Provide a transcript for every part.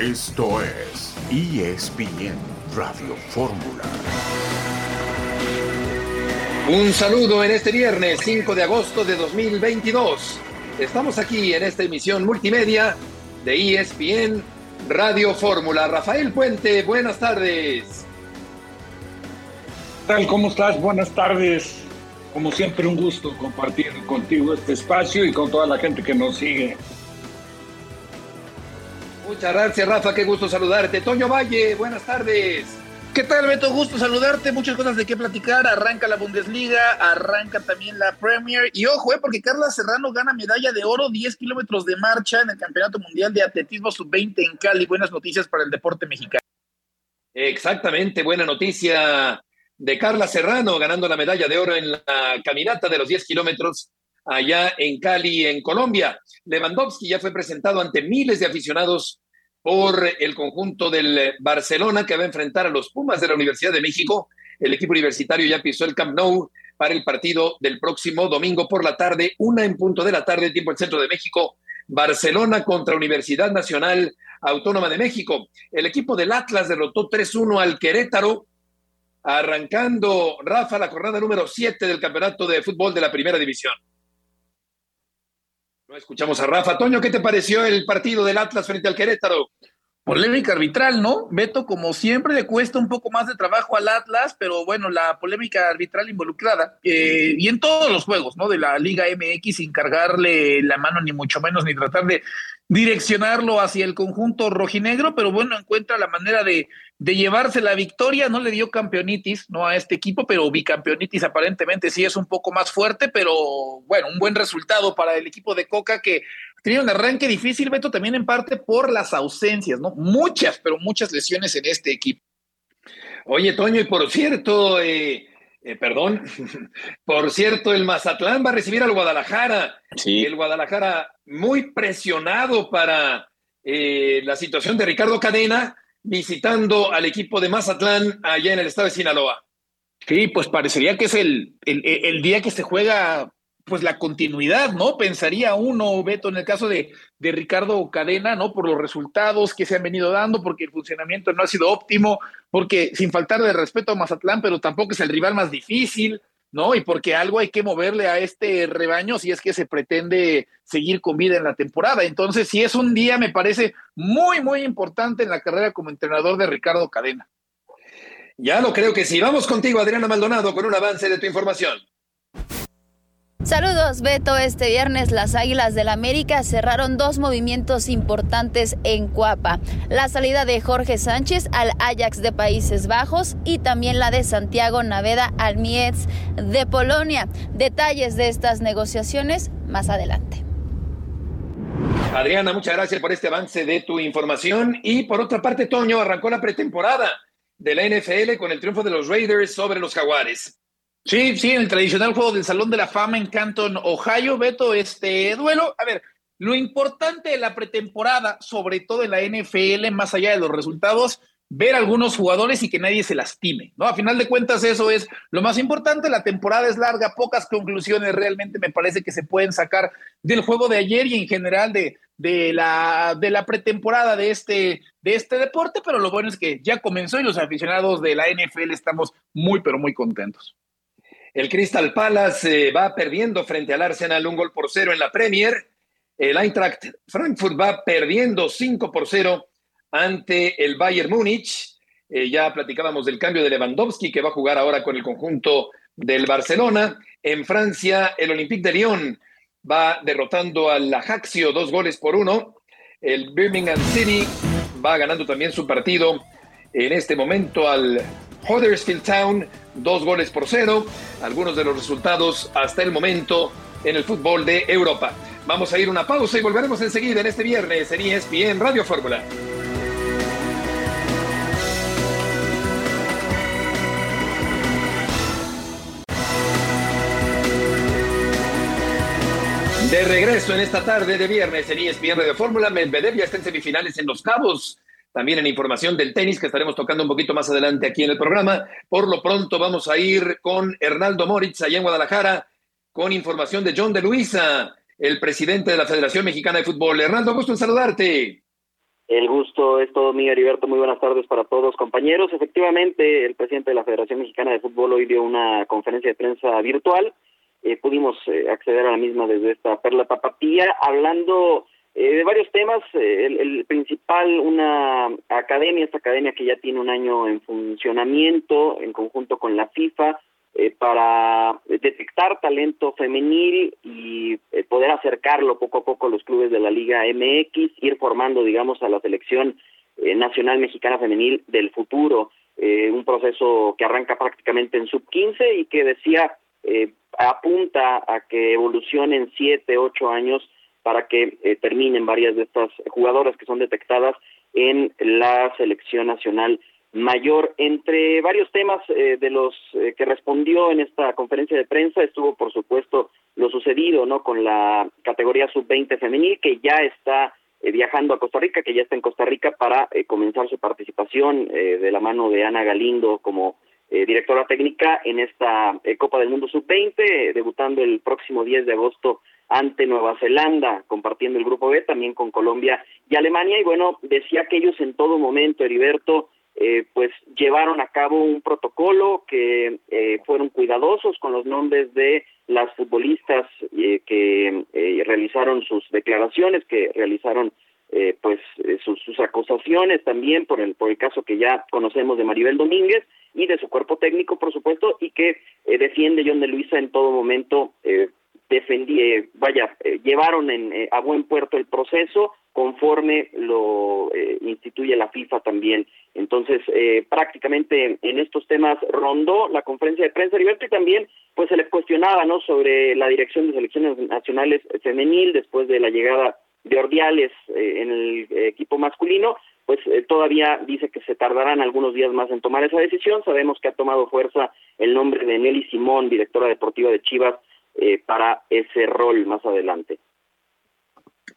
Esto es ESPN Radio Fórmula. Un saludo en este viernes 5 de agosto de 2022. Estamos aquí en esta emisión multimedia de ESPN Radio Fórmula. Rafael Puente, buenas tardes. ¿Qué tal? ¿Cómo estás? Buenas tardes. Como siempre, un gusto compartir contigo este espacio y con toda la gente que nos sigue. Muchas gracias, Rafa. Qué gusto saludarte. Toño Valle, buenas tardes. ¿Qué tal, Beto? Gusto saludarte. Muchas cosas de qué platicar. Arranca la Bundesliga, arranca también la Premier. Y ojo, eh, porque Carla Serrano gana medalla de oro, 10 kilómetros de marcha en el Campeonato Mundial de Atletismo Sub-20 en Cali. Buenas noticias para el deporte mexicano. Exactamente, buena noticia de Carla Serrano ganando la medalla de oro en la caminata de los 10 kilómetros allá en Cali, en Colombia. Lewandowski ya fue presentado ante miles de aficionados por el conjunto del Barcelona que va a enfrentar a los Pumas de la Universidad de México. El equipo universitario ya pisó el Camp Nou para el partido del próximo domingo por la tarde, una en punto de la tarde, tiempo del centro de México. Barcelona contra Universidad Nacional Autónoma de México. El equipo del Atlas derrotó 3-1 al Querétaro, arrancando Rafa la jornada número 7 del campeonato de fútbol de la primera división. No escuchamos a Rafa. Toño, ¿qué te pareció el partido del Atlas frente al Querétaro? Polémica arbitral, ¿no? Beto, como siempre, le cuesta un poco más de trabajo al Atlas, pero bueno, la polémica arbitral involucrada, eh, y en todos los juegos, ¿no? De la Liga MX, sin cargarle la mano, ni mucho menos, ni tratar de direccionarlo hacia el conjunto rojinegro, pero bueno, encuentra la manera de, de llevarse la victoria, no le dio campeonitis, no a este equipo, pero bicampeonitis aparentemente sí es un poco más fuerte, pero bueno, un buen resultado para el equipo de Coca que tenía un arranque difícil, Beto, también en parte por las ausencias, ¿no? Muchas, pero muchas lesiones en este equipo. Oye, Toño, y por cierto, eh, eh, perdón, por cierto, el Mazatlán va a recibir al Guadalajara. Sí. El Guadalajara muy presionado para eh, la situación de Ricardo Cadena, visitando al equipo de Mazatlán allá en el estado de Sinaloa. Sí, pues parecería que es el, el, día que se juega pues la continuidad, ¿no? Pensaría uno, Beto, en el caso de, de, Ricardo Cadena, ¿no? Por los resultados que se han venido dando, porque el funcionamiento no ha sido óptimo, porque sin faltar de respeto a Mazatlán, pero tampoco es el rival más difícil, ¿no? Y porque algo hay que moverle a este rebaño si es que se pretende seguir con vida en la temporada. Entonces, sí es un día, me parece, muy, muy importante en la carrera como entrenador de Ricardo Cadena. Ya lo creo que sí. Vamos contigo, Adriana Maldonado, con un avance de tu información. Saludos, Beto. Este viernes las Águilas del América cerraron dos movimientos importantes en Cuapa. La salida de Jorge Sánchez al Ajax de Países Bajos y también la de Santiago Naveda al Mietz de Polonia. Detalles de estas negociaciones más adelante. Adriana, muchas gracias por este avance de tu información. Y por otra parte, Toño arrancó la pretemporada de la NFL con el triunfo de los Raiders sobre los Jaguares. Sí, sí, en el tradicional juego del Salón de la Fama en Canton, Ohio, Beto, este duelo. A ver, lo importante de la pretemporada, sobre todo en la NFL, más allá de los resultados, ver a algunos jugadores y que nadie se lastime, ¿no? A final de cuentas, eso es lo más importante. La temporada es larga, pocas conclusiones realmente me parece que se pueden sacar del juego de ayer y en general de, de, la, de la pretemporada de este, de este deporte, pero lo bueno es que ya comenzó y los aficionados de la NFL estamos muy, pero muy contentos. El Crystal Palace eh, va perdiendo frente al Arsenal un gol por cero en la Premier. El Eintracht Frankfurt va perdiendo 5 por 0 ante el Bayern Múnich. Eh, ya platicábamos del cambio de Lewandowski que va a jugar ahora con el conjunto del Barcelona. En Francia, el Olympique de Lyon va derrotando al Ajaxio dos goles por uno. El Birmingham City va ganando también su partido en este momento al Huddersfield Town, dos goles por cero. Algunos de los resultados hasta el momento en el fútbol de Europa. Vamos a ir una pausa y volveremos enseguida en este viernes en ESPN Radio Fórmula. De regreso en esta tarde de viernes en ESPN Radio Fórmula, Medvedev ya está en semifinales en Los Cabos también en información del tenis que estaremos tocando un poquito más adelante aquí en el programa. Por lo pronto vamos a ir con Hernaldo Moritz allá en Guadalajara con información de John de Luisa, el presidente de la Federación Mexicana de Fútbol. Hernaldo, gusto en saludarte. El gusto es todo mío, Heriberto. Muy buenas tardes para todos, compañeros. Efectivamente, el presidente de la Federación Mexicana de Fútbol hoy dio una conferencia de prensa virtual. Eh, pudimos eh, acceder a la misma desde esta perla tapatía, hablando eh, de varios temas. El, el, principal, una academia, esta academia que ya tiene un año en funcionamiento en conjunto con la FIFA, eh, para detectar talento femenil y eh, poder acercarlo poco a poco a los clubes de la Liga MX, ir formando, digamos, a la selección eh, nacional mexicana femenil del futuro, un proceso que arranca prácticamente en sub 15 y que decía apunta a que evolucione en siete, ocho años para que terminen varias de estas jugadoras que son detectadas en la selección nacional mayor. Entre varios temas eh, de los eh, que respondió en esta conferencia de prensa estuvo, por supuesto, lo sucedido no con la categoría sub-20 femenil, que ya está eh, viajando a Costa Rica, que ya está en Costa Rica para comenzar su participación de la mano de Ana Galindo como directora técnica en esta Copa del Mundo sub-20, debutando el próximo 10 de agosto ante Nueva Zelanda, compartiendo el grupo B también con Colombia y Alemania. Y bueno, decía que ellos en todo momento, Heriberto, eh, pues llevaron a cabo un protocolo que eh, fueron cuidadosos con los nombres de las futbolistas eh, que realizaron sus declaraciones, que realizaron pues sus, sus, acusaciones también por el por el caso que ya conocemos de Maribel Domínguez y de su cuerpo técnico, por supuesto, y que defiende John de Luisa en todo momento defendí, vaya, llevaron en, a buen puerto el proceso, conforme lo eh, instituye la FIFA también. Entonces, eh, prácticamente en estos temas rondó la conferencia de prensa y también pues se le cuestionaba no sobre la dirección de selecciones nacionales femenil después de la llegada de Ordiales eh, en el equipo masculino, pues todavía dice que se tardarán algunos días más en tomar esa decisión. Sabemos que ha tomado fuerza el nombre de Nelly Simón, directora deportiva de Chivas, para ese rol más adelante.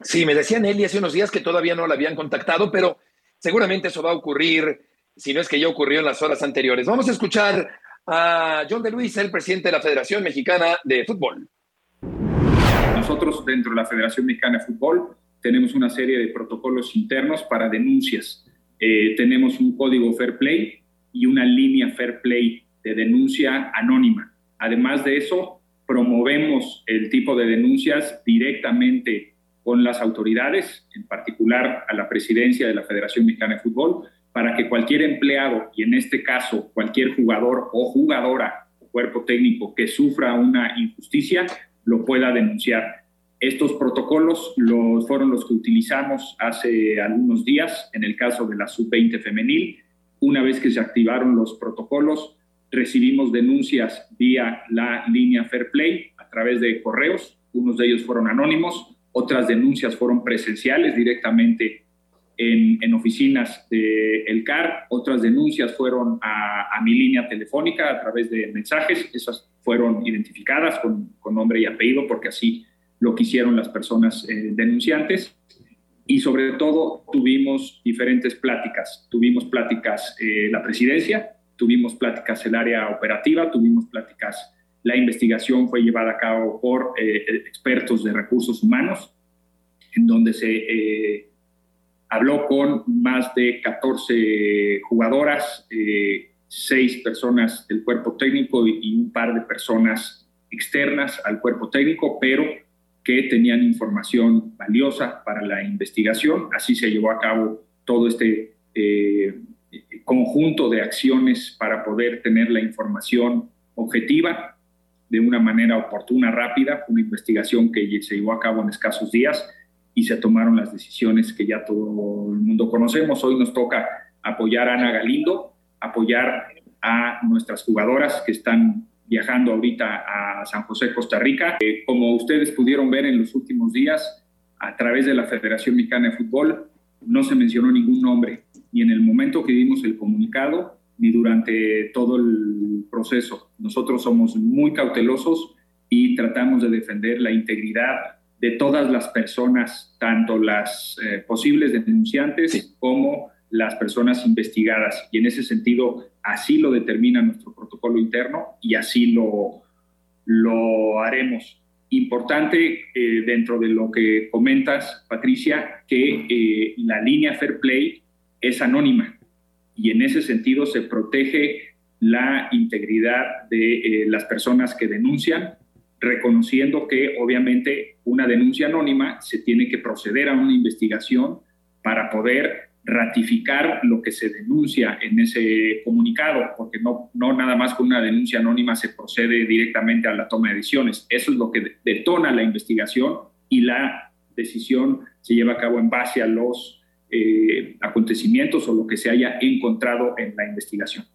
Sí, me decía Nelly hace unos días que todavía no la habían contactado, pero seguramente eso va a ocurrir, si no es que ya ocurrió en las horas anteriores. Vamos a escuchar a John de Luis, el presidente de la Federación Mexicana de Fútbol. Nosotros dentro de la Federación Mexicana de Fútbol tenemos una serie de protocolos internos para denuncias. Eh, tenemos un código Fair Play y una línea Fair Play de denuncia anónima. Además de eso, promovemos el tipo de denuncias directamente con las autoridades, en particular a la presidencia de la Federación Mexicana de Fútbol, para que cualquier empleado, y en este caso cualquier jugador o jugadora o cuerpo técnico que sufra una injusticia, lo pueda denunciar. Estos protocolos los, fueron los que utilizamos hace algunos días en el caso de la sub-20 femenil. Una vez que se activaron los protocolos, recibimos denuncias vía la línea Fair Play a través de correos. Unos de ellos fueron anónimos, otras denuncias fueron presenciales directamente en, oficinas del CAR, otras denuncias fueron a, mi línea telefónica a través de mensajes, esas fueron identificadas con, nombre y apellido porque así lo quisieron las personas eh, denunciantes. Y sobre todo tuvimos diferentes pláticas, tuvimos pláticas eh, la presidencia, tuvimos pláticas el área operativa, tuvimos pláticas la investigación fue llevada a cabo por eh, expertos de recursos humanos, en donde se eh, habló con más de 14 jugadoras, eh, seis personas del cuerpo técnico y, un par de personas externas al cuerpo técnico, pero que tenían información valiosa para la investigación. Así se llevó a cabo todo este conjunto de acciones para poder tener la información objetiva de una manera oportuna, rápida, una investigación que se llevó a cabo en escasos días y se tomaron las decisiones que ya todo el mundo conocemos. Hoy nos toca apoyar a Ana Galindo, apoyar a nuestras jugadoras que están viajando ahorita a San José, Costa Rica. Eh, como ustedes pudieron ver en los últimos días, a través de la Federación Mexicana de Fútbol, no se mencionó ningún nombre. Y en el momento que dimos el comunicado, ni durante todo el proceso. Nosotros somos muy cautelosos y tratamos de defender la integridad de todas las personas, tanto las eh, posibles denunciantes como las personas investigadas. Y en ese sentido, así lo determina nuestro protocolo interno y así lo, lo haremos. Importante eh, dentro de lo que comentas, Patricia, que eh, la línea Fair Play es anónima y en ese sentido se protege la integridad de las personas que denuncian, reconociendo que obviamente una denuncia anónima se tiene que proceder a una investigación para poder ratificar lo que se denuncia en ese comunicado, porque no, no nada más con una denuncia anónima se procede directamente a la toma de decisiones. Eso es lo que detona la investigación y la decisión se lleva a cabo en base a los eh, acontecimientos o lo que se haya encontrado en la investigación.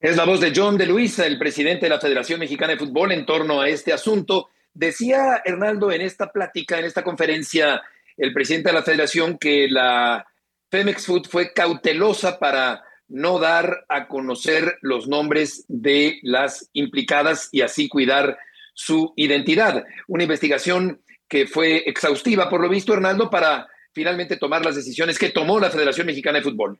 Es la voz de John de Luisa, el presidente de la Federación Mexicana de Fútbol, en torno a este asunto. Decía Hernando en esta plática, en esta conferencia, el presidente de la federación que la Femex Food fue cautelosa para no dar a conocer los nombres de las implicadas y así cuidar su identidad. Una investigación que fue exhaustiva, por lo visto, Hernando, para finalmente tomar las decisiones que tomó la Federación Mexicana de Fútbol.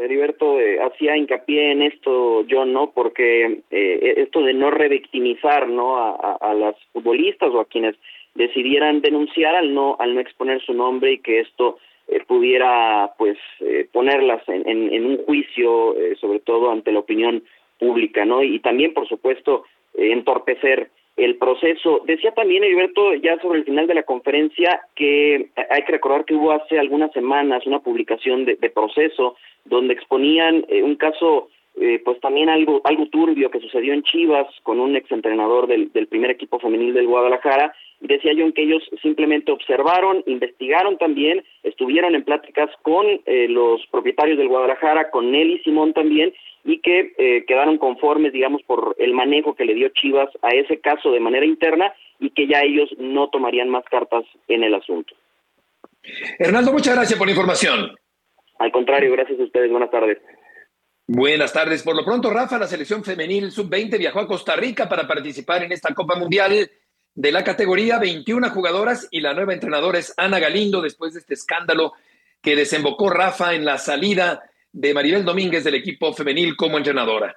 Heriberto eh, hacía hincapié en esto, yo ¿no? Porque eh, esto de no revictimizar, ¿no? A, las futbolistas o a quienes decidieran denunciar al no al no exponer su nombre y que esto eh, pudiera pues eh, ponerlas en, en, un juicio eh, sobre todo ante la opinión pública no y también por supuesto entorpecer el proceso. Decía también Heriberto ya sobre el final de la conferencia que hay que recordar que hubo hace algunas semanas una publicación de, de proceso donde exponían un caso eh, pues también algo algo turbio que sucedió en Chivas con un exentrenador del, del primer equipo femenil del Guadalajara decía yo en que ellos simplemente observaron, investigaron también, estuvieron en pláticas con eh, los propietarios del Guadalajara, con Nelly Simón también, y que eh, quedaron conformes, digamos, por el manejo que le dio Chivas a ese caso de manera interna y que ya ellos no tomarían más cartas en el asunto. Hernando, muchas gracias por la información. Al contrario, gracias a ustedes. Buenas tardes. Buenas tardes. Por lo pronto, Rafa, la selección femenil sub-20 viajó a Costa Rica para participar en esta Copa Mundial de la categoría, 21 jugadoras y la nueva entrenadora es Ana Galindo después de este escándalo que desembocó Rafa en la salida de Maribel Domínguez del equipo femenil como entrenadora.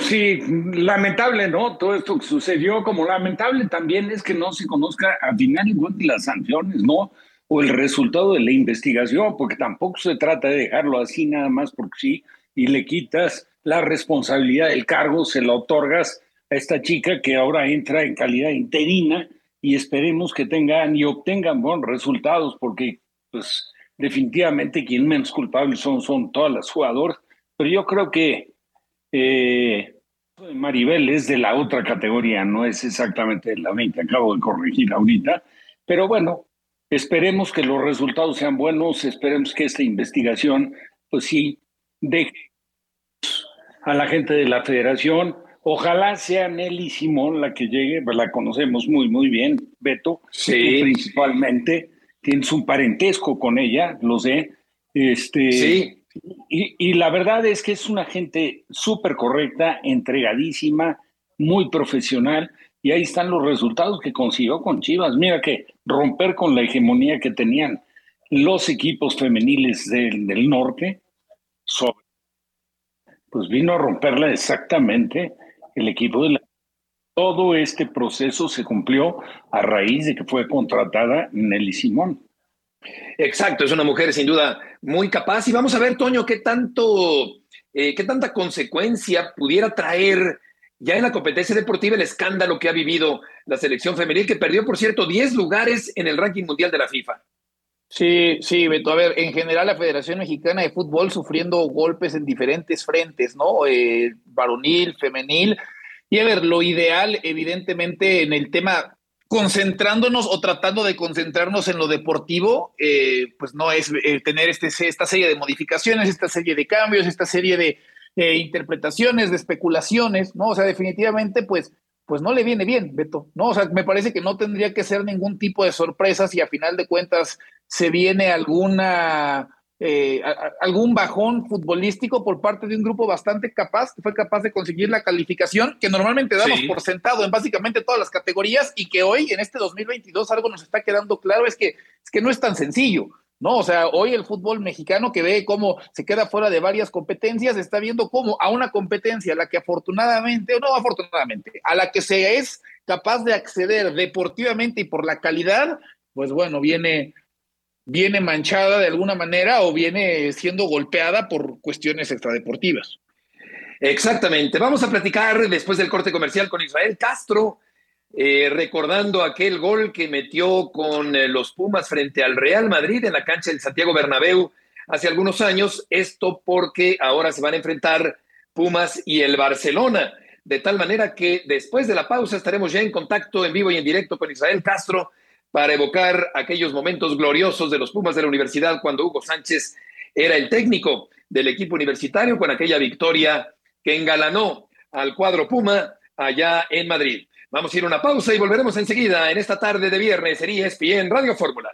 Sí, lamentable, ¿no? Todo esto que sucedió, como lamentable también es que no se conozca a final de las sanciones, ¿no? O el resultado de la investigación, porque tampoco se trata de dejarlo así nada más porque sí, y le quitas la responsabilidad del cargo, se la otorgas a esta chica que ahora entra en calidad interina y esperemos que tengan y obtengan buenos resultados porque pues definitivamente quien menos culpables son, son todas las jugadoras, pero yo creo que eh, Maribel es de la otra categoría, no es exactamente la 20, acabo de corregir ahorita, pero bueno, esperemos que los resultados sean buenos, esperemos que esta investigación, pues sí, deje a la gente de la federación Ojalá sea Nelly Simón la que llegue, pues la conocemos muy, muy bien, Beto. Sí. Principalmente, tienes un parentesco con ella, lo sé. Este, sí. Y, y la verdad es que es una gente súper correcta, entregadísima, muy profesional. Y ahí están los resultados que consiguió con Chivas. Mira que romper con la hegemonía que tenían los equipos femeniles del, del norte, pues vino a romperla exactamente el equipo de la... Todo este proceso se cumplió a raíz de que fue contratada Nelly Simón. Exacto, es una mujer sin duda muy capaz y vamos a ver, Toño, qué tanto, eh, qué tanta consecuencia pudiera traer ya en la competencia deportiva el escándalo que ha vivido la selección femenil, que perdió, por cierto, 10 lugares en el ranking mundial de la FIFA. Sí, sí, Beto. A ver, en general la Federación Mexicana de Fútbol sufriendo golpes en diferentes frentes, ¿no? Eh, varonil, femenil. Y a ver, lo ideal, evidentemente, en el tema, concentrándonos o tratando de concentrarnos en lo deportivo, eh, pues no es eh, tener este, esta serie de modificaciones, esta serie de cambios, esta serie de interpretaciones, de especulaciones, ¿no? O sea, definitivamente, pues pues no le viene bien, Beto, ¿no? O sea, me parece que no tendría que ser ningún tipo de sorpresa si a final de cuentas se viene alguna, eh, algún bajón futbolístico por parte de un grupo bastante capaz, que fue capaz de conseguir la calificación que normalmente damos por sentado en básicamente todas las categorías y que hoy, en este 2022, algo nos está quedando claro, es que, es que no es tan sencillo. ¿No? O sea, hoy el fútbol mexicano que ve cómo se queda fuera de varias competencias, está viendo cómo a una competencia a la que afortunadamente, no afortunadamente, a la que se es capaz de acceder deportivamente y por la calidad, pues bueno, viene, viene manchada de alguna manera o viene siendo golpeada por cuestiones extradeportivas. Exactamente. Vamos a platicar después del corte comercial con Israel Castro eh, recordando aquel gol que metió con eh, los Pumas frente al Real Madrid en la cancha del Santiago Bernabéu hace algunos años. Esto porque ahora se van a enfrentar Pumas y el Barcelona. De tal manera que después de la pausa estaremos ya en contacto en vivo y en directo con Israel Castro para evocar aquellos momentos gloriosos de los Pumas de la universidad cuando Hugo Sánchez era el técnico del equipo universitario con aquella victoria que engalanó al cuadro Puma allá en Madrid. Vamos a ir a una pausa y volveremos enseguida en esta tarde de viernes en ESPN Radio Fórmula.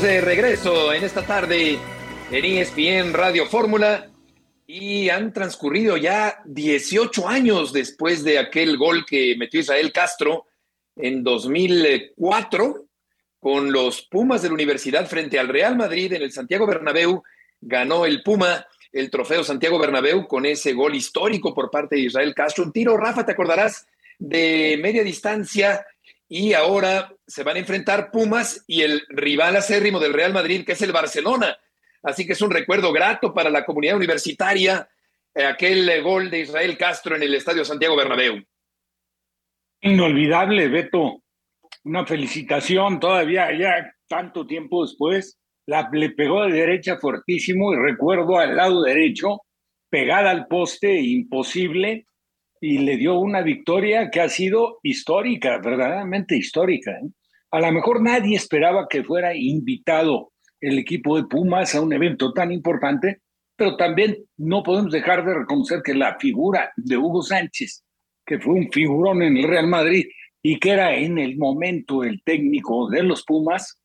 De regreso en esta tarde en ESPN Radio Fórmula y han transcurrido ya 18 años después de aquel gol que metió Israel Castro en 2004 con los Pumas de la Universidad frente al Real Madrid en el Santiago Bernabéu. Ganó el Puma el trofeo Santiago Bernabéu con ese gol histórico por parte de Israel Castro. Un tiro, Rafa, te acordarás, de media distancia y ahora se van a enfrentar Pumas y el rival acérrimo del Real Madrid, que es el Barcelona. Así que es un recuerdo grato para la comunidad universitaria eh, aquel gol de Israel Castro en el Estadio Santiago Bernabéu. Inolvidable, Beto. Una felicitación todavía, ya tanto tiempo después. Le pegó de derecha fuertísimo y recuerdo al lado derecho, pegada al poste, imposible, y le dio una victoria que ha sido histórica, verdaderamente histórica. ¿eh? A lo mejor nadie esperaba que fuera invitado el equipo de Pumas a un evento tan importante, pero también no podemos dejar de reconocer que la figura de Hugo Sánchez, que fue un figurón en el Real Madrid y que era en el momento el técnico de los Pumas,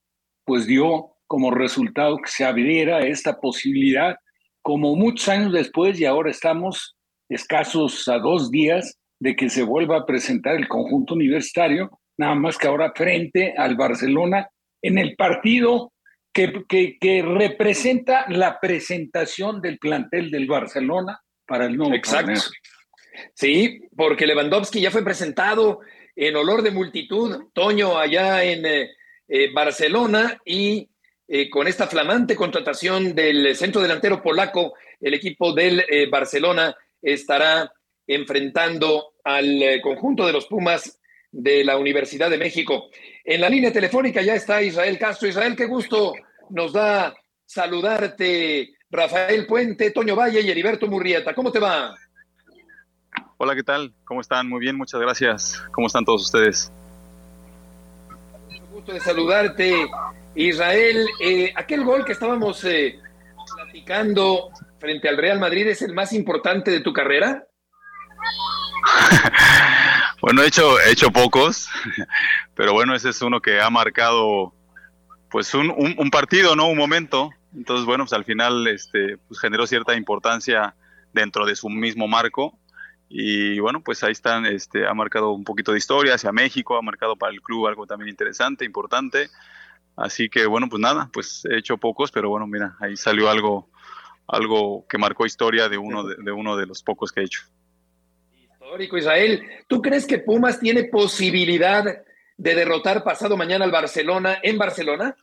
pues dio como resultado que se abriera esta posibilidad, como muchos años después, y ahora estamos escasos a dos días de que se vuelva a presentar el conjunto universitario, nada más que ahora frente al Barcelona en el partido que, que, representa la presentación del plantel del Barcelona para el nuevo Exacto. Sí, porque Lewandowski ya fue presentado en olor de multitud, Toño allá en eh, eh, Barcelona y eh, con esta flamante contratación del centro delantero polaco, el equipo del Barcelona estará enfrentando al eh, conjunto de los Pumas de la Universidad de México. En la línea telefónica ya está Israel Castro. Israel, qué gusto nos da saludarte. Rafael Puente, Toño Valle y Heriberto Murrieta. ¿Cómo te va? Hola, ¿qué tal? ¿Cómo están? Muy bien, muchas gracias. ¿Cómo están todos ustedes? Mucho gusto de saludarte, Israel. Eh, aquel gol que estábamos eh, platicando frente al Real Madrid es el más importante de tu carrera? bueno, he hecho, he hecho pocos, pero bueno, ese es uno que ha marcado pues un, un, partido, ¿no? Un momento. Entonces, bueno, pues al final este, pues generó cierta importancia dentro de su mismo marco. Y bueno, pues ahí están, este, ha marcado un poquito de historia hacia México, ha marcado para el club algo también interesante, importante. Así que bueno, pues nada, pues he hecho pocos, pero bueno, mira, ahí salió algo, algo que marcó historia de uno de, uno de los pocos que he hecho. Histórico, Israel. ¿Tú crees que Pumas tiene posibilidad de derrotar pasado mañana al Barcelona en Barcelona?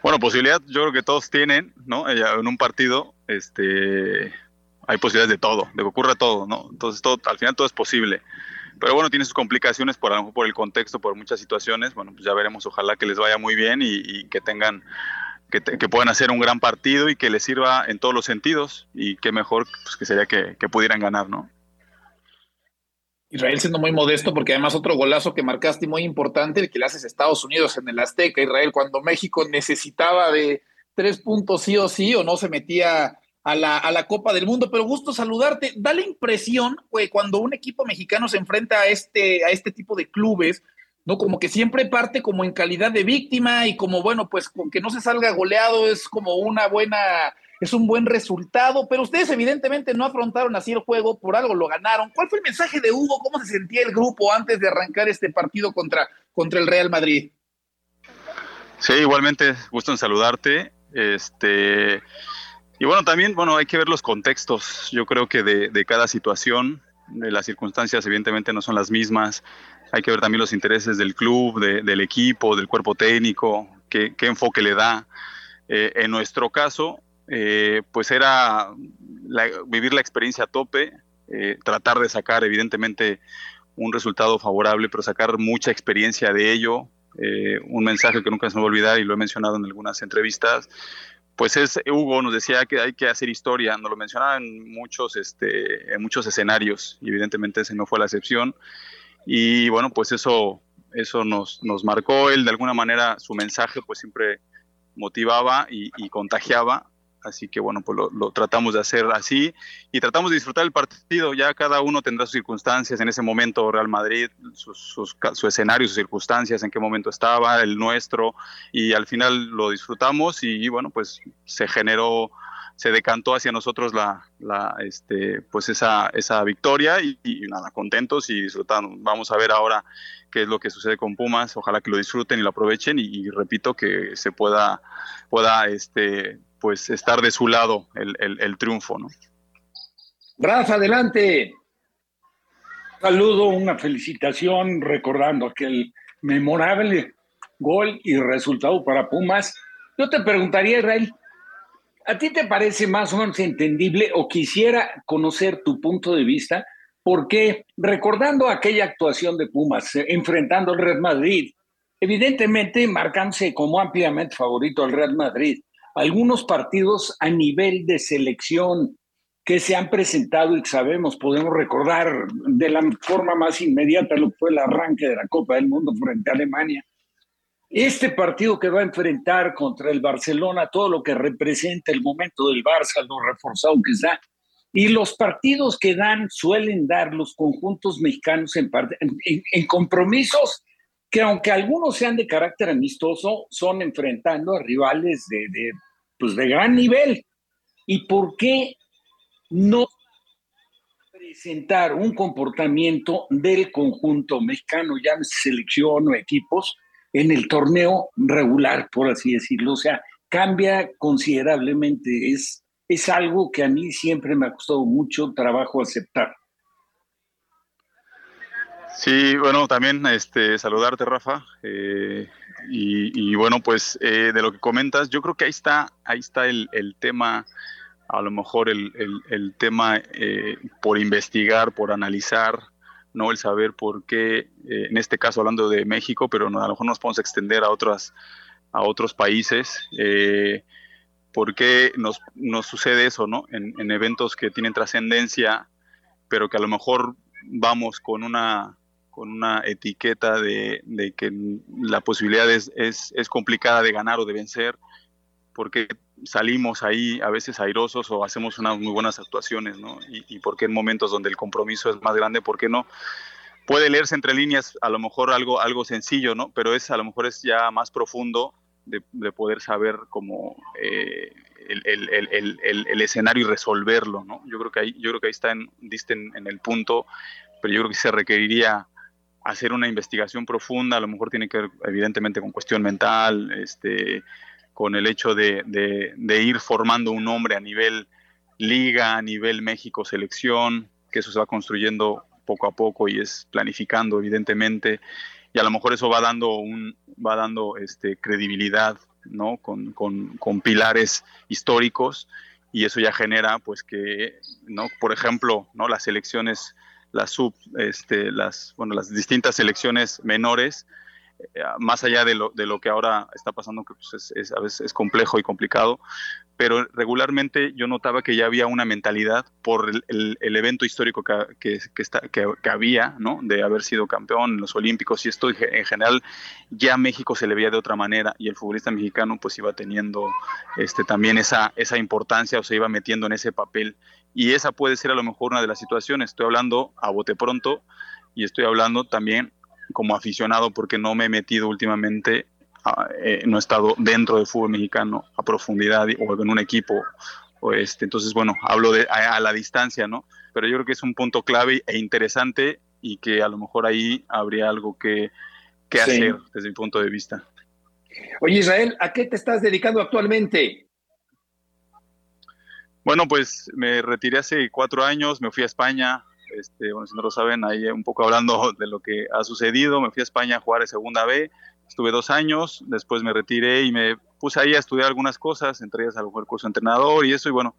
Bueno, posibilidad yo creo que todos tienen, ¿no? Eh, en un partido, este, hay posibilidades de todo, de que ocurra todo, ¿no? Entonces, todo, al final todo es posible. Pero bueno, tiene sus complicaciones por, por el contexto, por muchas situaciones. Bueno, pues ya veremos, ojalá que les vaya muy bien y que tengan que, puedan hacer un gran partido y que les sirva en todos los sentidos y qué mejor pues, que sería que, pudieran ganar, ¿no? Israel siendo muy modesto, porque además otro golazo que marcaste muy importante, el que le haces a Estados Unidos en el Azteca, Israel, cuando México necesitaba de tres puntos sí o sí, o no se metía a la, a la Copa del Mundo. Pero gusto saludarte. Da la impresión, güey, cuando un equipo mexicano se enfrenta a este, a este tipo de clubes, ¿no? Como que siempre parte como en calidad de víctima y como, bueno, pues con que no se salga goleado es como una buena es un buen resultado, pero ustedes evidentemente no afrontaron así el juego, por algo lo ganaron. ¿Cuál fue el mensaje de Hugo? ¿Cómo se sentía el grupo antes de arrancar este partido contra, contra el Real Madrid? Sí, igualmente, gusto en saludarte. Este, y bueno, también, bueno, hay que ver los contextos. Yo creo que de, cada situación, de las circunstancias evidentemente no son las mismas. Hay que ver también los intereses del club, del equipo, del cuerpo técnico, qué, enfoque le da. Eh, en nuestro caso, eh, pues era vivir la experiencia a tope, eh, tratar de sacar evidentemente un resultado favorable, pero sacar mucha experiencia de ello. Eh, un mensaje que nunca se me va a olvidar y lo he mencionado en algunas entrevistas, pues es, Hugo nos decía que hay que hacer historia, nos lo mencionaba en muchos, este, en muchos escenarios y evidentemente ese no fue la excepción. Y bueno, pues eso, eso nos, nos marcó, él de alguna manera su mensaje pues siempre motivaba y, y contagiaba Así que bueno, pues lo, tratamos de hacer así y tratamos de disfrutar el partido. Ya cada uno tendrá sus circunstancias en ese momento, Real Madrid, su escenario, sus circunstancias, en qué momento estaba, el nuestro, y al final lo disfrutamos y, bueno, pues se generó se decantó hacia nosotros la, la este, pues esa, esa victoria y, nada, contentos y disfrutando. Vamos a ver ahora qué es lo que sucede con Pumas, ojalá que lo disfruten y lo aprovechen y, repito que se pueda, pueda este, pues estar de su lado el, triunfo, ¿no? Rafa, adelante. Saludo, una felicitación, recordando aquel memorable gol y resultado para Pumas. Yo te preguntaría, Israel, ¿a ti te parece más o menos entendible o quisiera conocer tu punto de vista? Porque recordando aquella actuación de Pumas, eh, enfrentando al Real Madrid, evidentemente marcándose como ampliamente favorito al Real Madrid, algunos partidos a nivel de selección que se han presentado y sabemos, podemos recordar de la forma más inmediata lo que fue el arranque de la Copa del Mundo frente a Alemania. Este partido que va a enfrentar contra el Barcelona, todo lo que representa el momento del Barça, lo reforzado que está, y los partidos que dan, suelen dar los conjuntos mexicanos en, en compromisos que aunque algunos sean de carácter amistoso, son enfrentando a rivales de, de, pues de gran nivel. ¿Y por qué no presentar un comportamiento del conjunto mexicano, ya selección o equipos, en el torneo regular, por así decirlo? O sea, cambia considerablemente. Es, es algo que a mí siempre me ha costado mucho trabajo aceptar. Sí, bueno, también este, saludarte, Rafa. Eh, y, bueno, pues eh, de lo que comentas, yo creo que ahí está, ahí está el, tema, a lo mejor el, el, tema eh, por investigar, por analizar, no el saber por qué, en este caso hablando de México, pero a lo mejor nos podemos extender a otras, a otros países. ¿Por qué nos, nos, sucede eso, no? En, en eventos que tienen trascendencia, pero que a lo mejor vamos con una con una etiqueta de, que la posibilidad es, es, complicada de ganar o de vencer, porque salimos ahí a veces airosos o hacemos unas muy buenas actuaciones, ¿no? Y, y porque en momentos donde el compromiso es más grande, ¿por qué no? Puede leerse entre líneas a lo mejor algo, algo sencillo, ¿no? Pero es a lo mejor es ya más profundo de, poder saber cómo eh, el, el, el, el, escenario y resolverlo, ¿no? Yo creo que ahí, yo creo que ahí está en, en, en el punto, pero yo creo que se requeriría hacer una investigación profunda, a lo mejor tiene que ver evidentemente con cuestión mental, este, con el hecho de, ir formando un nombre a nivel liga, a nivel México selección, que eso se va construyendo poco a poco y es planificando evidentemente, y a lo mejor eso va dando un, va dando este, credibilidad, ¿no? Con, con, con pilares históricos y eso ya genera pues que, ¿no? Por ejemplo, ¿no? Las elecciones las sub, este, las, bueno, las distintas selecciones menores más allá de lo, de lo que ahora está pasando, que pues, es, a veces es complejo y complicado, pero regularmente yo notaba que ya había una mentalidad por el, evento histórico que, que, está, que, había, ¿no? De haber sido campeón en los Olímpicos y esto en general ya México se le veía de otra manera y el futbolista mexicano pues iba teniendo este, también esa, esa importancia o se iba metiendo en ese papel y esa puede ser a lo mejor una de las situaciones. Estoy hablando a bote pronto y estoy hablando también como aficionado porque no me he metido últimamente, eh, no he estado dentro del fútbol mexicano a profundidad o en un equipo. O este, entonces, bueno, hablo de, a, la distancia, ¿no? Pero yo creo que es un punto clave e interesante y que a lo mejor ahí habría algo que, que hacer desde mi punto de vista. Oye, Israel, ¿a qué te estás dedicando actualmente? Bueno, pues me retiré hace cuatro años, me fui a España, este, bueno, si no lo saben, ahí un poco hablando de lo que ha sucedido, me fui a España a jugar en Segunda B, estuve dos años, después me retiré y me puse ahí a estudiar algunas cosas, entre ellas a lo curso de entrenador y eso, y bueno,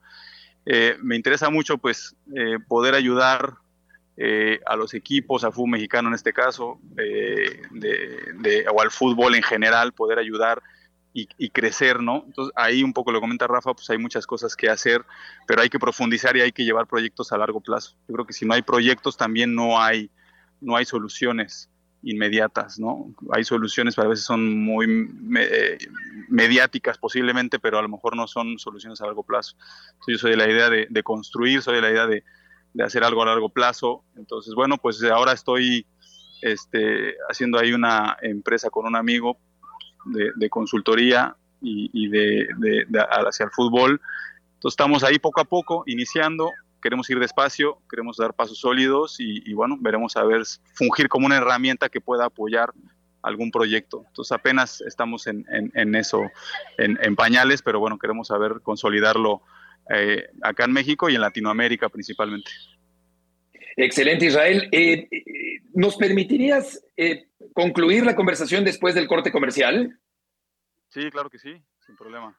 eh, me interesa mucho pues eh, poder ayudar eh, a los equipos, al fútbol mexicano en este caso, de, o al fútbol en general, poder ayudar y, crecer, ¿no? Entonces ahí un poco lo comenta Rafa, pues hay muchas cosas que hacer, pero hay que profundizar y hay que llevar proyectos a largo plazo. Yo creo que si no hay proyectos también no hay, no hay soluciones inmediatas, ¿no? Hay soluciones, pero a veces son muy eh, mediáticas posiblemente, pero a lo mejor no son soluciones a largo plazo. Entonces yo soy de la idea de, construir, soy de la idea de, de, hacer algo a largo plazo. Entonces, bueno, pues ahora estoy este, haciendo ahí una empresa con un amigo de, consultoría y, de, hacia el fútbol. Entonces estamos ahí poco a poco, iniciando, queremos ir despacio, queremos dar pasos sólidos y, bueno, veremos a ver, fungir como una herramienta que pueda apoyar algún proyecto. Entonces apenas estamos en, eso, en, pañales, pero bueno, queremos saber consolidarlo eh, acá en México y en Latinoamérica principalmente. Excelente, Israel. Eh, ¿Nos permitirías concluir la conversación después del corte comercial? Sí, claro que sí, sin problema.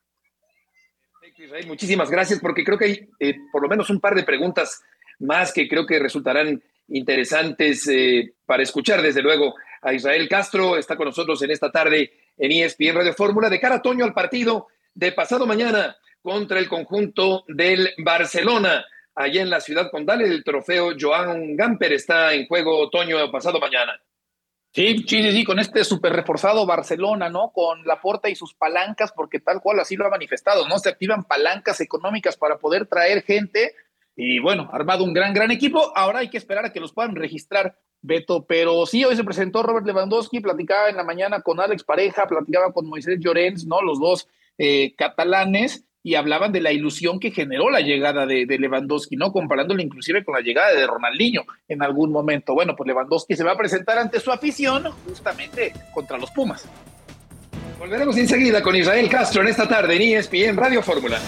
Israel, muchísimas gracias porque creo que hay eh, por lo menos un par de preguntas más que creo que resultarán interesantes eh, para escuchar desde luego a Israel Castro. Está con nosotros en esta tarde en ESPN Radio Fórmula de cara a Toño al partido de pasado mañana contra el conjunto del Barcelona. Allá en la ciudad condal, el trofeo Joan Gamper está en juego otoño pasado mañana. Sí, sí, sí, con este súper reforzado Barcelona, ¿no? Con la porta y sus palancas, porque tal cual así lo ha manifestado, ¿no? Se activan palancas económicas para poder traer gente y bueno, armado un gran, gran equipo. Ahora hay que esperar a que los puedan registrar, Beto. Pero sí, hoy se presentó Robert Lewandowski, platicaba en la mañana con Alex Pareja, platicaba con Moisés Llorens, ¿no? Los dos eh, catalanes y hablaban de la ilusión que generó la llegada de, Lewandowski, ¿no? Comparándolo inclusive con la llegada de Ronaldinho en algún momento. Bueno, pues Lewandowski se va a presentar ante su afición justamente contra los Pumas. Volveremos enseguida con Israel Castro en esta tarde en ESPN Radio Fórmula.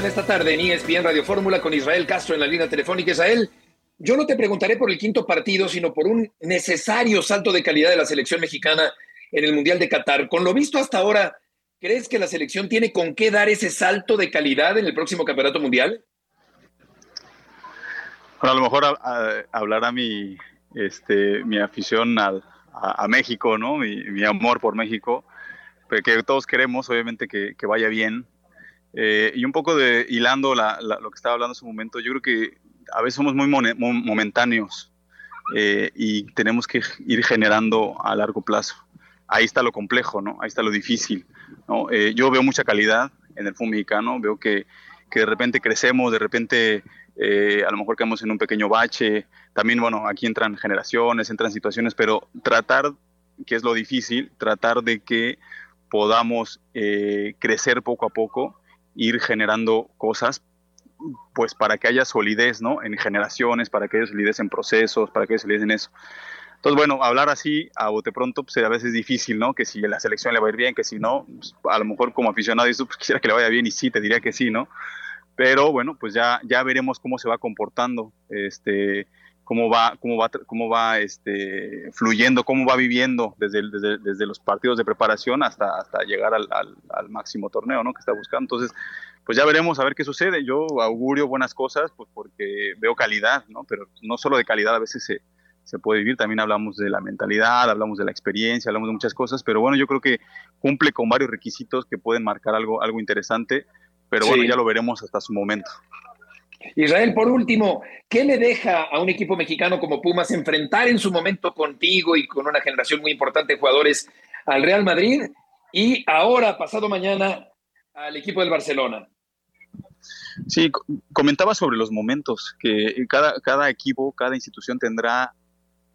En esta tarde en ESPN Radio Fórmula con Israel Castro en la línea telefónica. Israel, yo no te preguntaré por el quinto partido, sino por un necesario salto de calidad de la selección mexicana en el Mundial de Qatar. Con lo visto hasta ahora, ¿crees que la selección tiene con qué dar ese salto de calidad en el próximo Campeonato Mundial? A lo mejor hablará mi, este, mi afición a, México, ¿no? Mi, amor por México, que todos queremos, obviamente, que vaya bien, eh, y un poco de hilando lo que estaba hablando hace un momento, yo creo que a veces somos muy momentáneos eh, y tenemos que ir generando a largo plazo. Ahí está lo complejo, ¿no? Ahí está lo difícil. ¿no? Eh, yo veo mucha calidad en el fútbol mexicano, veo que, que de repente crecemos, de repente a lo mejor quedamos en un pequeño bache. También, bueno, aquí entran generaciones, entran situaciones, pero tratar, que es lo difícil, tratar de que podamos crecer poco a poco ir generando cosas pues para que haya solidez, ¿no? En generaciones, para que haya solidez en procesos, para que haya solidez en eso. Entonces, bueno, hablar así a bote pronto, pues a veces es difícil, ¿no? Que si la selección le va a ir bien, que si no, pues, a lo mejor como aficionado, y pues quisiera que le vaya bien y sí, te diría que sí, ¿no? Pero bueno, pues ya, ya veremos cómo se va comportando este, cómo va, cómo va, cómo va este, fluyendo, cómo va viviendo desde, desde, desde los partidos de preparación hasta, hasta llegar al, al, máximo torneo ¿no? que está buscando. Entonces, pues ya veremos a ver qué sucede. Yo augurio buenas cosas pues porque veo calidad, ¿no? pero no solo de calidad, a veces se, se puede vivir, también hablamos de la mentalidad, hablamos de la experiencia, hablamos de muchas cosas, pero bueno, yo creo que cumple con varios requisitos que pueden marcar algo, algo interesante, pero bueno, ya lo veremos hasta su momento. Israel, por último, ¿qué le deja a un equipo mexicano como Pumas enfrentar en su momento contigo y con una generación muy importante de jugadores al Real Madrid y ahora, pasado mañana, al equipo del Barcelona? Sí, comentaba sobre los momentos, que cada, equipo, cada institución tendrá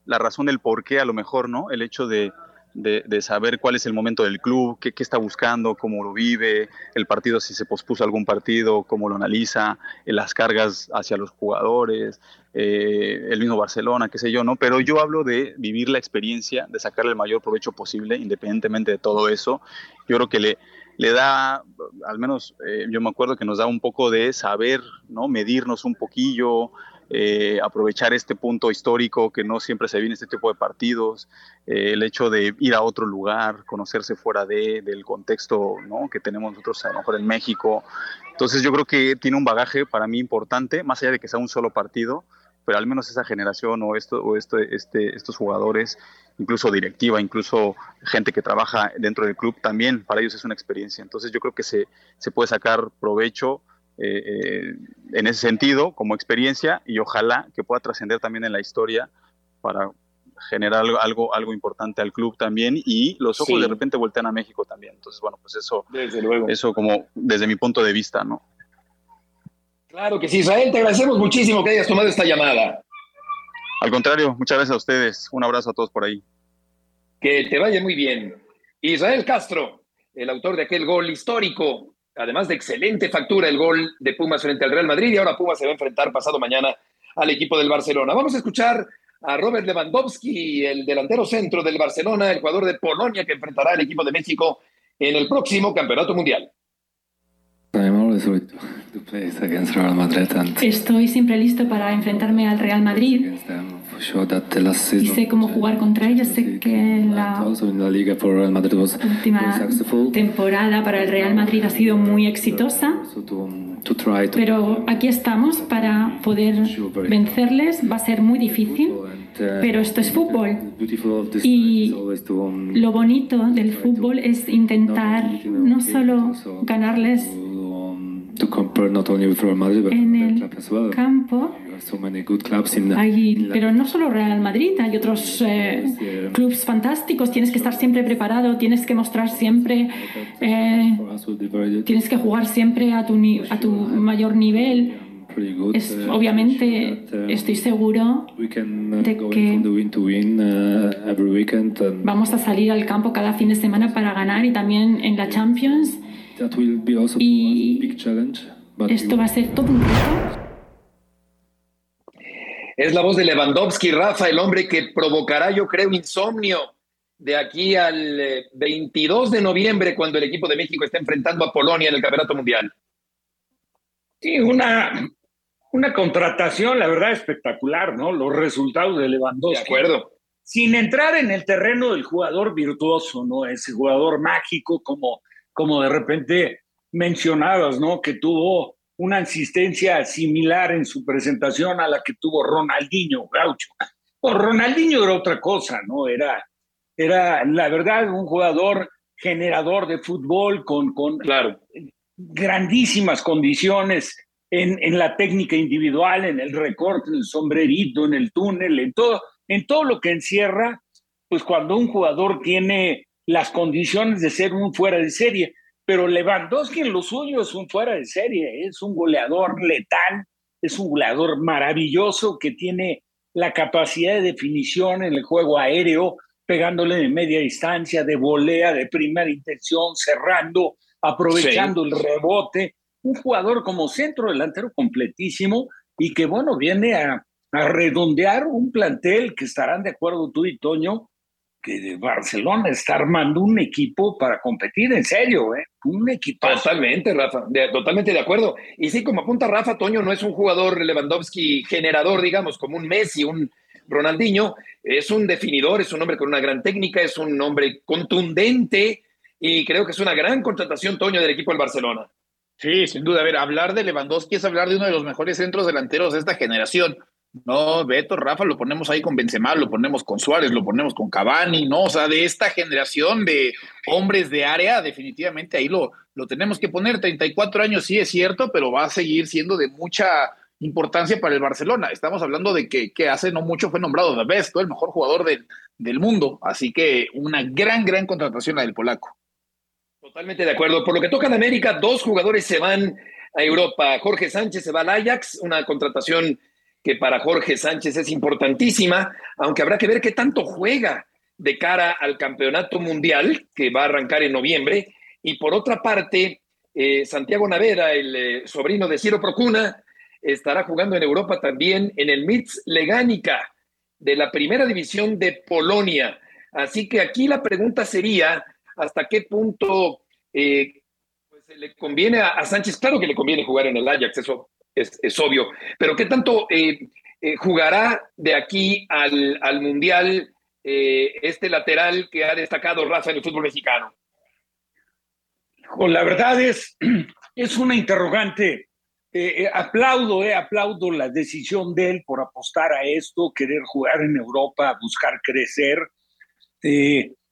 la razón del por qué, a lo mejor, ¿no? El hecho de, de, saber cuál es el momento del club, qué, está buscando, cómo lo vive, el partido, si se pospuso algún partido, cómo lo analiza, eh, las cargas hacia los jugadores, eh, el mismo Barcelona, qué sé yo, ¿no? Pero yo hablo de vivir la experiencia, de sacarle el mayor provecho posible, independientemente de todo eso. Yo creo que le, le da, al menos eh, yo me acuerdo que nos da un poco de saber, ¿no? Medirnos un poquillo, eh, aprovechar este punto histórico que no siempre se viene este tipo de partidos, eh, el hecho de ir a otro lugar, conocerse fuera de, del contexto ¿no? que tenemos nosotros a lo mejor en México. Entonces yo creo que tiene un bagaje para mí importante, más allá de que sea un solo partido, pero al menos esa generación o, esto, o este, este, estos jugadores, incluso directiva, incluso gente que trabaja dentro del club, también para ellos es una experiencia. Entonces yo creo que se, se puede sacar provecho eh, eh, en ese sentido como experiencia y ojalá que pueda trascender también en la historia para generar algo, algo, importante al club también y los ojos de repente voltean a México también. Entonces, bueno, pues eso, desde luego. eso como desde mi punto de vista, ¿no? Claro que sí, Israel, te agradecemos muchísimo que hayas tomado esta llamada. Al contrario, muchas gracias a ustedes. Un abrazo a todos por ahí. Que te vaya muy bien. Israel Castro, el autor de aquel gol histórico además de excelente factura el gol de Pumas frente al Real Madrid y ahora Pumas se va a enfrentar pasado mañana al equipo del Barcelona. Vamos a escuchar a Robert Lewandowski, el delantero centro del Barcelona, el jugador de Polonia que enfrentará al equipo de México en el próximo Campeonato Mundial. Estoy siempre listo para enfrentarme al Real Madrid y sé cómo jugar contra ellos. Sé que la última temporada para el Real Madrid ha sido muy exitosa, pero aquí estamos para poder vencerles. Va a ser muy difícil, pero esto es fútbol. Y lo bonito del fútbol es intentar no solo ganarles en el campo, pero no solo Real Madrid, hay otros eh, clubes fantásticos. Tienes que estar siempre preparado, tienes que mostrar siempre, eh, tienes que jugar siempre a tu, a tu mayor nivel. Es, uh, obviamente estoy seguro de que uh, vamos a salir al campo cada fin de semana para ganar y también en la Champions y esto va a ser todo un reto. Es la voz de Lewandowski, Rafa, el hombre que provocará, yo creo, insomnio de aquí al 22 eh, de noviembre, cuando el equipo de México está enfrentando a Polonia en el Campeonato Mundial. Sí, una, una contratación, la verdad, espectacular, ¿no? Los resultados de Lewandowski. De acuerdo. Sin entrar en el terreno del jugador virtuoso, ¿no? Ese jugador mágico como como de repente mencionabas, ¿no? Que tuvo una asistencia similar en su presentación a la que tuvo Ronaldinho Gaucho. O Ronaldinho era otra cosa, ¿no? Era, era la verdad, un jugador generador de fútbol con, con claro. grandísimas condiciones en, en, la técnica individual, en el recorte, en el sombrerito, en el túnel, en todo, en todo lo que encierra, pues cuando un jugador tiene las condiciones de ser un fuera de serie. Pero Lewandowski en lo suyo es un fuera de serie, es un goleador letal, es un goleador maravilloso que tiene la capacidad de definición en el juego aéreo, pegándole de media distancia, de volea, de primera intención, cerrando, aprovechando el rebote. Un jugador como centro delantero completísimo y que, bueno, viene a, a redondear un plantel que estarán de acuerdo tú y Toño, que Barcelona está armando un equipo para competir en serio, ¿eh? Un equipo. Totalmente, Rafa, totalmente de acuerdo. Y sí, como apunta Rafa, Toño no es un jugador Lewandowski generador, digamos, como un Messi, un Ronaldinho, es un definidor, es un hombre con una gran técnica, es un hombre contundente y creo que es una gran contratación, Toño, del equipo del Barcelona. Sí, sin duda. A ver, hablar de Lewandowski es hablar de uno de los mejores centros delanteros de esta generación. No, Beto, Rafa, lo ponemos ahí con Benzema, lo ponemos con Suárez, lo ponemos con Cavani, ¿no? O sea, de esta generación de hombres de área, definitivamente ahí lo, lo tenemos que poner. 34 años sí es cierto, pero va a seguir siendo de mucha importancia para el Barcelona. Estamos hablando de que, que hace no mucho fue nombrado de Best, el mejor jugador del, del mundo. Así que una gran, gran contratación la del polaco. Totalmente de acuerdo. Por lo que toca en América, dos jugadores se van a Europa. Jorge Sánchez se va al Ajax, una contratación que para Jorge Sánchez es importantísima, aunque habrá que ver qué tanto juega de cara al campeonato mundial que va a arrancar en noviembre. Y por otra parte, eh, Santiago Navera, el eh, sobrino de Ciro Procuna, estará jugando en Europa también en el Mitz Legánica de la primera división de Polonia. Así que aquí la pregunta sería, ¿hasta qué punto eh, pues, le conviene a, Sánchez? Claro que le conviene jugar en el Ajax, eso es, obvio. Pero ¿qué tanto eh, eh, jugará de aquí al, Mundial eh, este lateral que ha destacado Rafa en el fútbol mexicano? La verdad es, es una interrogante. aplaudo, aplaudo la decisión de él por apostar a esto, querer jugar en Europa, buscar crecer.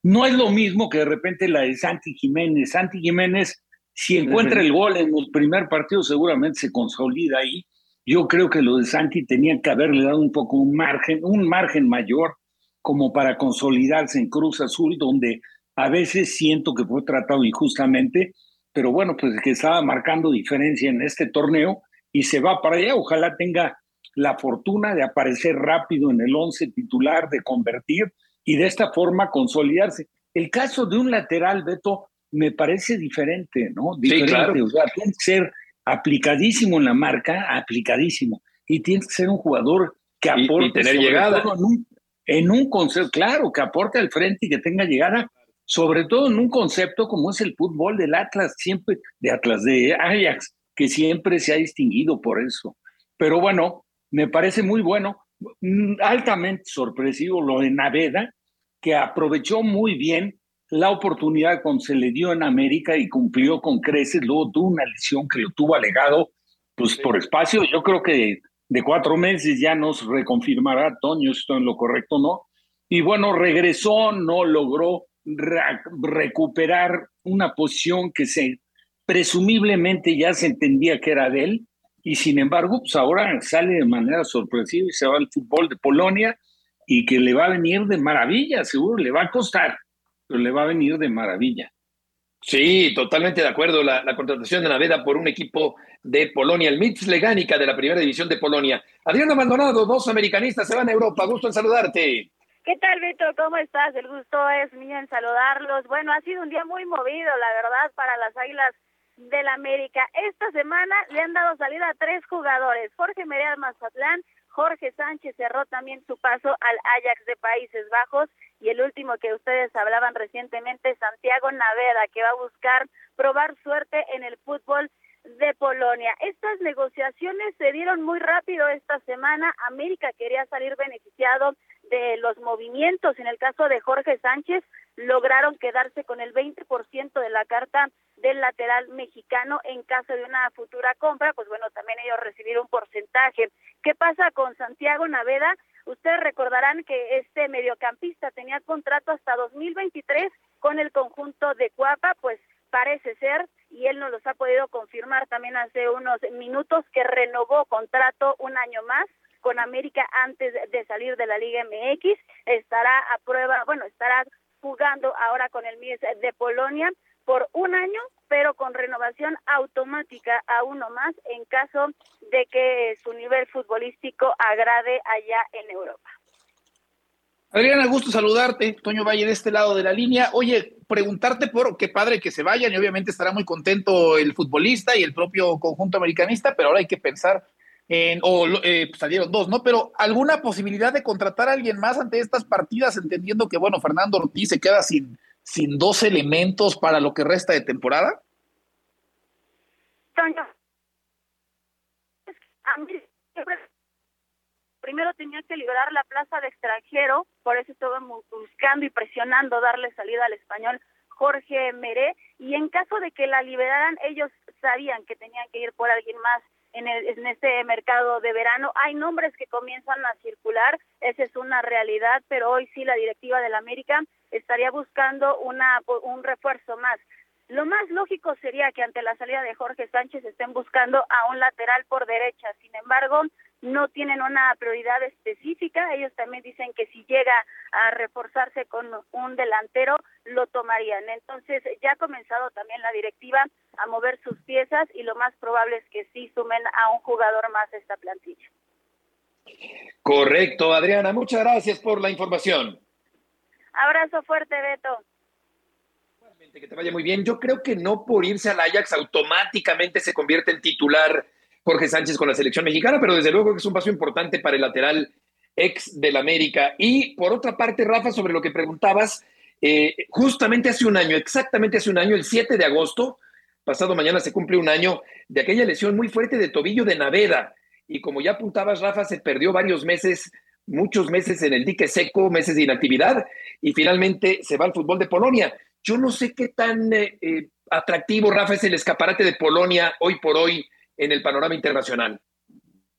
no es lo mismo que de repente la de Santi Jiménez. Santi Jiménez si encuentra el gol en el primer partido, seguramente se consolida ahí. Yo creo que lo de Santi tenía que haberle dado un poco un margen, un margen mayor como para consolidarse en Cruz Azul, donde a veces siento que fue tratado injustamente, pero bueno, pues que estaba marcando diferencia en este torneo y se va para allá. Ojalá tenga la fortuna de aparecer rápido en el once titular, de convertir y de esta forma consolidarse. El caso de un lateral, Beto, me parece diferente, ¿no? Diferente. O sea, tiene que ser aplicadísimo en la marca, aplicadísimo. Y tiene que ser un jugador que aporte. Y, tener llegada. En un, concepto, claro, que aporte al frente y que tenga llegada, sobre todo en un concepto como es el fútbol del Atlas, siempre, de Atlas, de Ajax, que siempre se ha distinguido por eso. Pero bueno, me parece muy bueno, mm, altamente sorpresivo lo de Naveda, que aprovechó muy bien la oportunidad cuando se le dio en América y cumplió con creces, luego tuvo una lesión que lo tuvo alegado pues por espacio, yo creo que de, cuatro meses ya nos reconfirmará Toño, esto en lo correcto, ¿no? Y bueno, regresó, no logró recuperar una posición que se presumiblemente ya se entendía que era de él, y sin embargo, pues ahora sale de manera sorpresiva y se va al fútbol de Polonia y que le va a venir de maravilla, seguro, le va a costar, le va a venir de maravilla. Sí, totalmente de acuerdo. La, contratación de Naveda por un equipo de Polonia, el Mitz Legánica de la primera división de Polonia. Adriana Maldonado, dos americanistas se van a Europa. Gusto en saludarte. ¿Qué tal, Beto? ¿Cómo estás? El gusto es mío en saludarlos. Bueno, ha sido un día muy movido, la verdad, para las Águilas del América. Esta semana le han dado salida a tres jugadores. Jorge Mereal Mazatlán, Jorge Sánchez cerró también su paso al Ajax de Países Bajos y el último que ustedes hablaban recientemente, Santiago Naveda, que va a buscar probar suerte en el fútbol de Polonia. Estas negociaciones se dieron muy rápido esta semana. América quería salir beneficiado de los movimientos. En el caso de Jorge Sánchez, lograron quedarse con el 20% de la carta del lateral mexicano en caso de una futura compra, pues bueno, también ellos recibieron un porcentaje. ¿Qué pasa con Santiago Naveda? Ustedes recordarán que este mediocampista tenía contrato hasta 2023 con el conjunto de Cuapa, pues parece ser, y él nos los ha podido confirmar también hace unos minutos, que renovó contrato un año más con América antes de salir de la Liga MX. Estará a prueba, bueno, estará jugando ahora con el Mies de Polonia por un año, pero con renovación automática a uno más en caso de que su nivel futbolístico agrade allá en Europa. Adriana, gusto saludarte. Toño Valle de este lado de la línea. Oye, preguntarte por qué padre que se vayan y obviamente estará muy contento el futbolista y el propio conjunto americanista, pero ahora hay que pensar en, o eh, salieron dos, ¿no? Pero alguna posibilidad de contratar a alguien más ante estas partidas, entendiendo que, bueno, Fernando Ortiz se queda sin, sin dos elementos para lo que resta de temporada. primero tenía que liberar la plaza de extranjero, por eso estuvo buscando y presionando darle salida al español Jorge Meré, y en caso de que la liberaran, ellos sabían que tenían que ir por alguien más en, el, en este mercado de verano. Hay nombres que comienzan a circular, esa es una realidad, pero hoy sí la directiva del América estaría buscando una, un refuerzo más. Lo más lógico sería que ante la salida de Jorge Sánchez estén buscando a un lateral por derecha. Sin embargo, no tienen una prioridad específica. Ellos también dicen que si llega a reforzarse con un delantero, lo tomarían. Entonces ya ha comenzado también la directiva a mover sus piezas y lo más probable es que sí sumen a un jugador más a esta plantilla. Correcto, Adriana. Muchas gracias por la información. Abrazo fuerte, Beto. Que te vaya muy bien. Yo creo que no por irse al Ajax automáticamente se convierte en titular Jorge Sánchez con la selección mexicana, pero desde luego que es un paso importante para el lateral ex del América. Y por otra parte, Rafa, sobre lo que preguntabas, eh, justamente hace un año, exactamente hace un año, el 7 de agosto, pasado mañana se cumple un año de aquella lesión muy fuerte de tobillo de Naveda. Y como ya apuntabas, Rafa, se perdió varios meses, muchos meses en el dique seco, meses de inactividad, y finalmente se va al fútbol de Polonia. Yo no sé qué tan eh, eh, atractivo, Rafa, es el escaparate de Polonia hoy por hoy en el panorama internacional.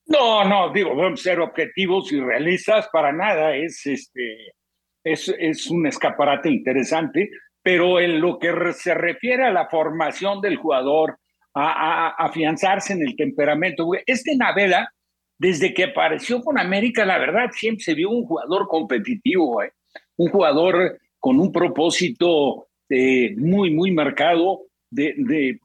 No, no, digo, deben ser objetivos y realistas para nada. Es, este, es, es un escaparate interesante, pero en lo que se refiere a la formación del jugador, a, afianzarse en el temperamento, este Naveda, desde que apareció con América, la verdad, siempre se vio un jugador competitivo, ¿eh? un jugador con un propósito eh, muy, muy marcado de, de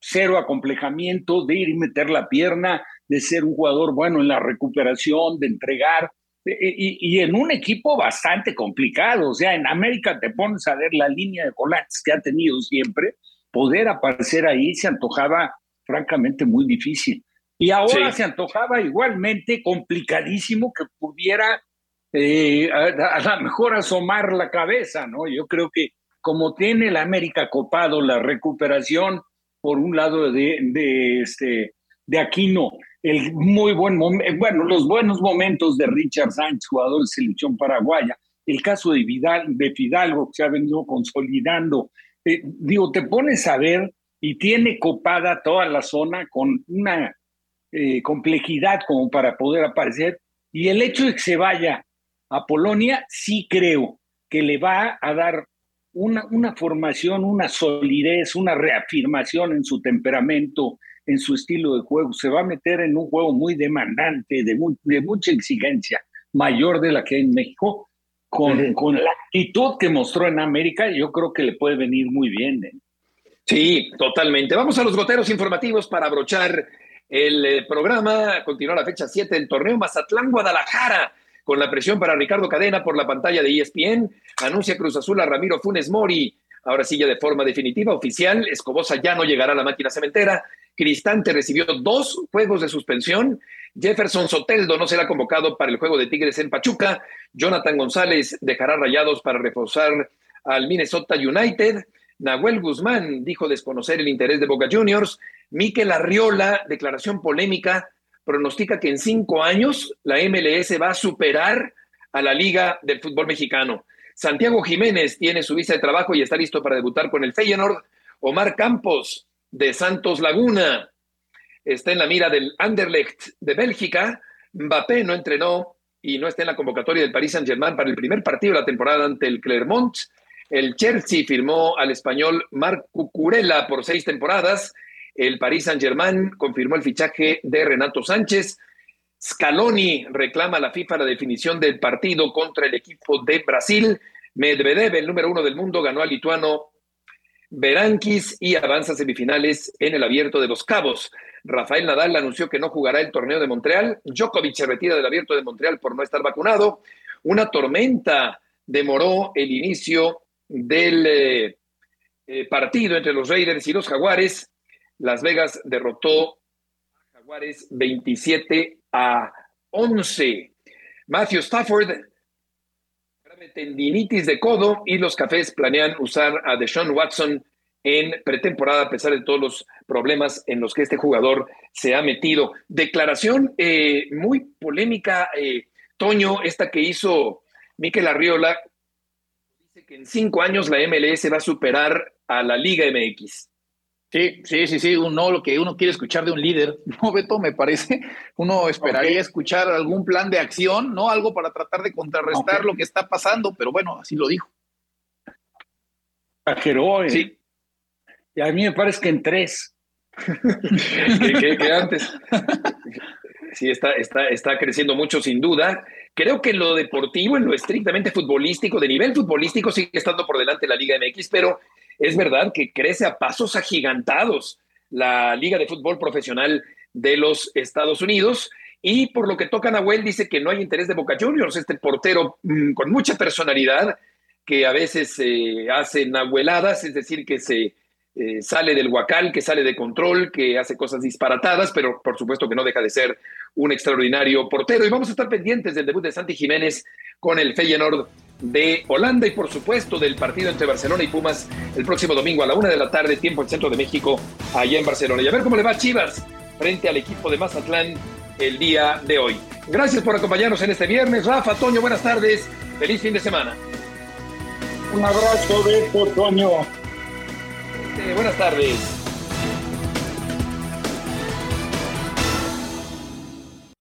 cero acomplejamiento, de ir y meter la pierna, de ser un jugador bueno en la recuperación, de entregar, y, en un equipo bastante complicado. O sea, en América te pones a ver la línea de volantes que ha tenido siempre, poder aparecer ahí se antojaba francamente muy difícil. Y ahora se antojaba igualmente complicadísimo que pudiera eh, a, a lo mejor asomar la cabeza, ¿no? Yo creo que como tiene el América copado la recuperación por un lado de, este, de Aquino, el muy buen momento, bueno, los buenos momentos de Richard Sánchez, jugador de selección paraguaya, el caso de, Vidal, de Fidalgo que se ha venido consolidando. Eh, digo, te pones a ver y tiene copada toda la zona con una eh, complejidad como para poder aparecer. Y el hecho de que se vaya a Polonia, sí creo que le va a dar una, una formación, una solidez, una reafirmación en su temperamento, en su estilo de juego. Se va a meter en un juego muy demandante, de, de mucha exigencia, mayor de la que hay en México, con, con, la actitud que mostró en América, yo creo que le puede venir muy bien. ¿eh? Sí, totalmente. Vamos a los goteros informativos para abrochar el eh, programa. Continúa la fecha 7 del torneo Mazatlán Guadalajara con la presión para Ricardo Cadena por la pantalla de ESPN. Anuncia Cruz Azul a Ramiro Funes Mori. Ahora sí, de forma definitiva, oficial, Escobosa ya no llegará a la máquina cementera. Cristante recibió dos juegos de suspensión. Jefferson Soteldo no será convocado para el juego de Tigres en Pachuca. Jonathan González dejará rayados para reforzar al Minnesota United. Nahuel Guzmán dijo desconocer el interés de Boca Juniors. Miquel Arriola, declaración polémica, pronostica que en cinco años la MLS va a superar a la Liga del Fútbol Mexicano. Santiago Jiménez tiene su visa de trabajo y está listo para debutar con el Feyenoord. Omar Campos de Santos Laguna está en la mira del Anderlecht de Bélgica. Mbappé no entrenó y no está en la convocatoria del Paris Saint-Germain para el primer partido de la temporada ante el Clermont. El Chelsea firmó al español Marc Cucurella por seis temporadas el Paris Saint-Germain confirmó el fichaje de Renato Sánchez. Scaloni reclama a la FIFA la definición del partido contra el equipo de Brasil. Medvedev, el número uno del mundo, ganó al lituano Berankis y avanza a semifinales en el Abierto de los Cabos. Rafael Nadal anunció que no jugará el torneo de Montreal. Djokovic se retira del Abierto de Montreal por no estar vacunado. Una tormenta demoró el inicio del eh, eh, partido entre los Raiders y los Jaguares. Las Vegas derrotó a Jaguares 27 a 11. Matthew Stafford, tendinitis de codo y los cafés planean usar a Deshaun Watson en pretemporada a pesar de todos los problemas en los que este jugador se ha metido. Declaración eh, muy polémica, eh, Toño, esta que hizo Miquel Arriola, dice que en cinco años la MLS va a superar a la Liga MX. Sí, sí, sí, sí, uno lo que uno quiere escuchar de un líder, ¿no, Beto? Me parece. Uno esperaría escuchar algún plan de acción, ¿no? Algo para tratar de contrarrestar lo que está pasando, pero bueno, así lo dijo. Exageró, ¿eh? Sí. Y a mí me parece que en tres. que, antes. Sí, está, está, está creciendo mucho, sin duda. Creo que en lo deportivo, en lo estrictamente futbolístico, de nivel futbolístico, sigue estando por delante la Liga MX, pero es verdad que crece a pasos agigantados la Liga de Fútbol Profesional de los Estados Unidos. Y por lo que toca Nahuel, dice que no hay interés de Boca Juniors, este portero mm, con mucha personalidad que a veces se hace nahueladas, es decir, que se eh, sale del huacal, que sale de control, que hace cosas disparatadas, pero por supuesto que no deja de ser un extraordinario portero. Y vamos a estar pendientes del debut de Santi Jiménez con el Feyenoord de Holanda y por supuesto del partido entre Barcelona y Pumas el próximo domingo a la una de la tarde, tiempo en centro de México, allá en Barcelona. Y a ver cómo le va a Chivas frente al equipo de Mazatlán el día de hoy. Gracias por acompañarnos en este viernes. Rafa, Toño, buenas tardes. Feliz fin de semana. Un abrazo de Toño. buenas tardes.